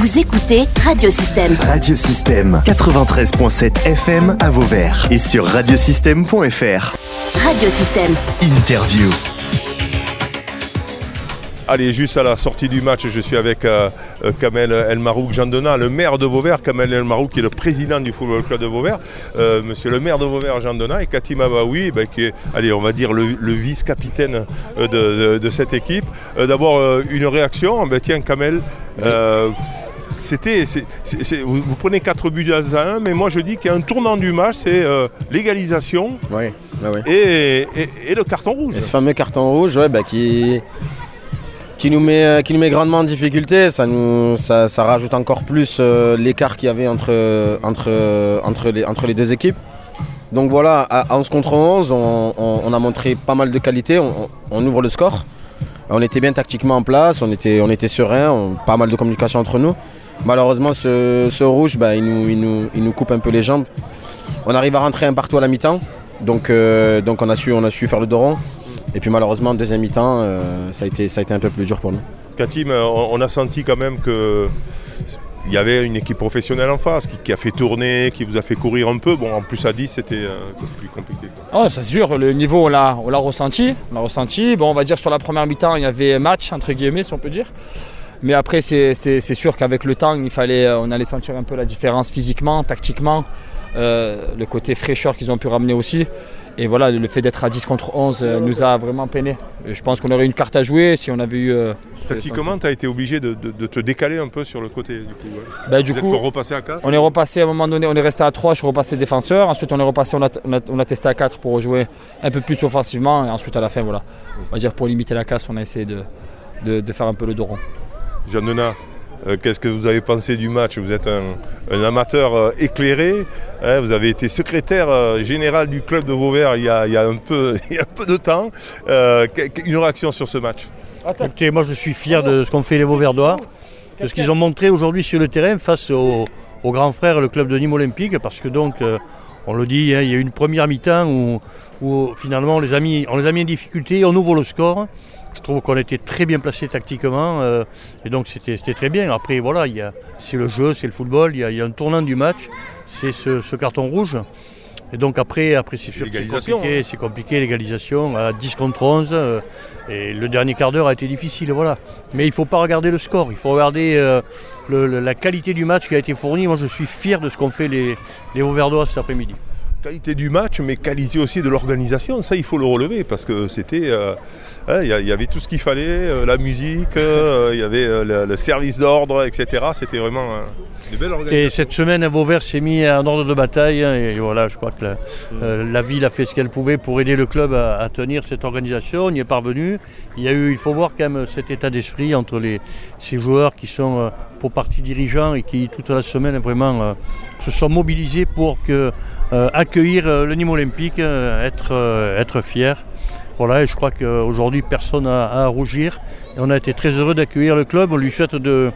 Vous écoutez Radiosystème. Radiosystème 93.7 FM à Vauvert et sur radiosystème.fr. Radiosystème. Interview. Allez, juste à la sortie du match, je suis avec euh, euh, Kamel El Marouk Jandona, le maire de Vauvert, Kamel El Marouk qui est le président du Football Club de Vauvert, euh, monsieur le maire de Vauvert Jandona et Katima Baoui, ben, qui est, allez, on va dire le, le vice-capitaine euh, de, de- de cette équipe. Euh, D'abord, euh, une réaction, ben, tiens Kamel, euh, c'était, vous, vous prenez 4 buts à 1, mais moi je dis qu'il y a un tournant du match, c'est euh, l'égalisation ouais. et, et- et le carton rouge. Et ce fameux carton rouge ouais, bah, qui, qui, nous met, euh, qui nous met grandement en difficulté, ça, nous, ça, ça rajoute encore plus euh, l'écart qu'il y avait entre, entre, entre, les, entre les deux équipes. Donc voilà, à 11 contre 11, on, on- on a montré pas mal de qualité, on ouvre le score. On était bien tactiquement en place, on était, on serein, pas mal de communication entre nous. Malheureusement, ce, rouge, bah, il, nous, coupe un peu les jambes. On arrive à rentrer un partout à la mi-temps, donc, euh, on, a su, faire le dos rond. Et puis malheureusement, en deuxième mi-temps, euh, ça, a été, ça a été un peu plus dur pour nous. Katim, euh, on a senti quand même que il y avait une équipe professionnelle en face qui, a fait tourner, qui vous a fait courir un peu. Bon, en plus à 10, c'était euh, plus compliqué. quoi. Oh, c'est sûr, le niveau on l'a, on l'a ressenti. On l'a ressenti. Bon, on va dire sur la première mi-temps, il y avait match, entre guillemets, si on peut dire. Mais après, c'est, sûr qu'avec le temps, il fallait, euh, on allait sentir un peu la différence physiquement, tactiquement, le côté fraîcheur qu'ils ont pu ramener aussi. Et voilà, le fait d'être à 10 contre 11 euh, nous a vraiment peiné. Je pense qu'on aurait une carte à jouer si on avait eu. euh, Tactiquement, tu as été obligé de, de- de te décaler un peu sur le côté. Du coup, ouais? Bah, du coup, repassait à 4. On est repassé à un moment donné, on est resté à 3, je suis repassé défenseur. Ensuite, on est repassé, on a, on a- on a testé à 4 pour jouer un peu plus offensivement. Et ensuite, à la fin, voilà. On va dire pour limiter la casse, on a essayé de, de- faire un peu le dos rond. Jean euh, qu'est-ce que vous avez pensé du match? Vous êtes un, amateur euh, éclairé. hein, vous avez été secrétaire euh, général du club de Vauvert il y a, un, peu, de temps. Une réaction sur ce match? Écoutez, moi je suis fier de ce qu'ont fait les Vauverdois, de ce qu'ils ont montré aujourd'hui sur le terrain face au, au grand frère, le club de Nîmes Olympique, parce que donc, on le dit, hein, il y a eu une première mi-temps où, finalement on les, a mis, les en difficulté, on ouvre le score. Je trouve qu'on était très bien placé tactiquement euh, et donc c'était très bien. Après voilà, c'est le jeu, c'est le football, il y, a, un tournant du match, c'est ce, ce carton rouge. Et donc après, après c'est sûr que c'est L'égalisation, compliqué, c'est compliqué l'égalisation à 10 contre 11. euh, et le dernier quart d'heure a été difficile, voilà. Mais il ne faut pas regarder le score, il faut regarder euh, le- le- la qualité du match qui a été fourni. Moi je suis fier de ce qu'ont fait les, les Auverdois cet après-midi. Qualité du match, mais qualité aussi de l'organisation. Ça, il faut le relever parce que c'était. euh, hein, Il y, avait tout ce qu'il fallait, euh, la musique, euh, il y avait le, service d'ordre, etc. C'était vraiment une belle Et organisation. cette semaine, Vauvert s'est mis en ordre de bataille. hein, Et voilà, je crois que la, euh, la ville a fait ce qu'elle pouvait pour aider le club à, à tenir cette organisation. On y est parvenu. Il y a eu, il faut voir quand même cet état d'esprit entre les, ces joueurs qui sont pour partie dirigeants et qui toute la semaine vraiment se sont mobilisés pour que, accueillir euh, le Nîmes Olympique, euh, être, euh, être fiers. Voilà, et je crois qu'aujourd'hui personne n'a à rougir. Et on a été très heureux d'accueillir le club. On lui souhaite de,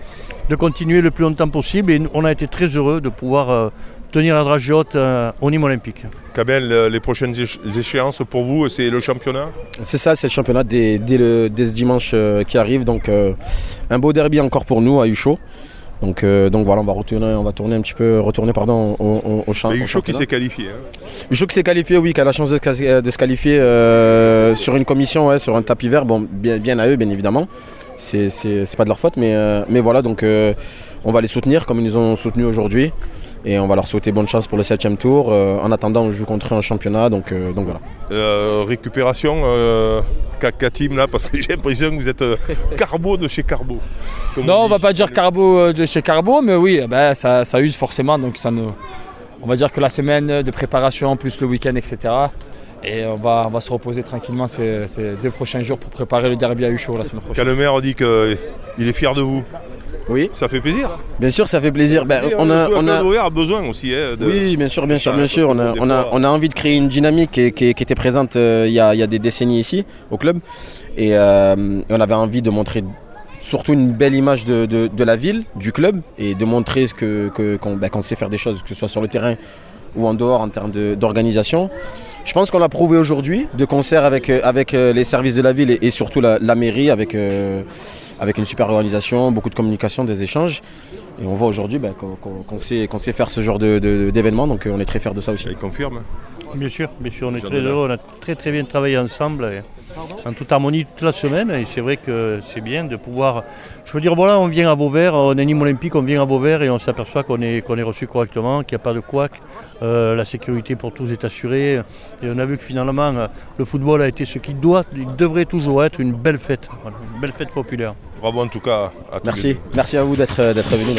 de continuer le plus longtemps possible. Et on a été très heureux de pouvoir euh, tenir la dragée haute euh, au Nîmes Olympique. Kamel, euh, les prochaines échéances pour vous, c'est le championnat? C'est ça, c'est le championnat dès, dès le, dès ce dimanche euh, qui arrive. Donc euh, un beau derby encore pour nous à Ucho. Donc, euh, donc voilà, on va retourner, on va tourner un petit peu, retourner pardon au, au, au champ- eu chaud qui s'est qualifié. hein. Ucho qui s'est qualifié, oui, qui a la chance de, se- euh, de se qualifier euh, sur une commission, ouais, sur un tapis vert. Bon, bien, bien à eux, bien évidemment. C'est pas de leur faute, mais, euh, mais voilà, donc euh, on va les soutenir comme ils nous ont soutenus aujourd'hui. Et on va leur souhaiter bonne chance pour le 7 tour. Euh, en attendant, on joue contre eux en championnat, donc, euh, donc voilà. Euh, récupération, euh, Ka- Katim, là, parce que j'ai l'impression que vous êtes euh, Carbo de chez Carbo. Non, on dit. va pas dire Carbo de chez Carbo, mais oui, eh ben, ça, ça use forcément. Donc ça nous, on va dire que la semaine de préparation, plus le week-end, etc. Et on va, on va se reposer tranquillement ces, ces deux prochains jours pour préparer le derby à Ucho la semaine Quand prochaine. le maire dit qu'il est fier de vous, Oui, ça fait plaisir. bien sûr, ça fait plaisir. Ben, on a, on a, a besoin aussi. hein, de- Oui, bien sûr, bien sûr, bien sûr. que On a, on, a, on a envie de créer une dynamique qui, qui- qui était présente euh, il, y a, il y a des décennies ici au club. Et euh, on avait envie de montrer surtout une belle image de, de- de la ville, du club, et de montrer ce que, que- qu'on ben, qu'on sait faire des choses, que ce soit sur le terrain ou en dehors en termes de- d'organisation. Je pense qu'on l'a prouvé aujourd'hui, de concert avec, euh, avec euh, les services de la ville et, et surtout la, la mairie, avec, euh, avec une super organisation, beaucoup de communication, des échanges. Et on voit aujourd'hui bah, qu'on sait, qu'on sait faire ce genre d'événements, donc on est très fiers de ça aussi. Il confirme. Bien sûr, bien sûr, on est très heureux, on a très très bien travaillé ensemble, et en toute harmonie toute la semaine, et c'est vrai que c'est bien de pouvoir... Je veux dire, voilà, on vient à Vauvert, on est Nîmes Olympique, on vient à Vauvert et on s'aperçoit qu'on est, qu'on est reçu correctement, qu'il n'y a pas de couac, euh, la sécurité pour tous est assurée, et on a vu que finalement, euh, le football a été ce qu'il doit, il devrait toujours être une belle fête, voilà, une belle fête populaire. Bravo en tout cas à tous les Merci, deux. merci à vous d'être d'être venus.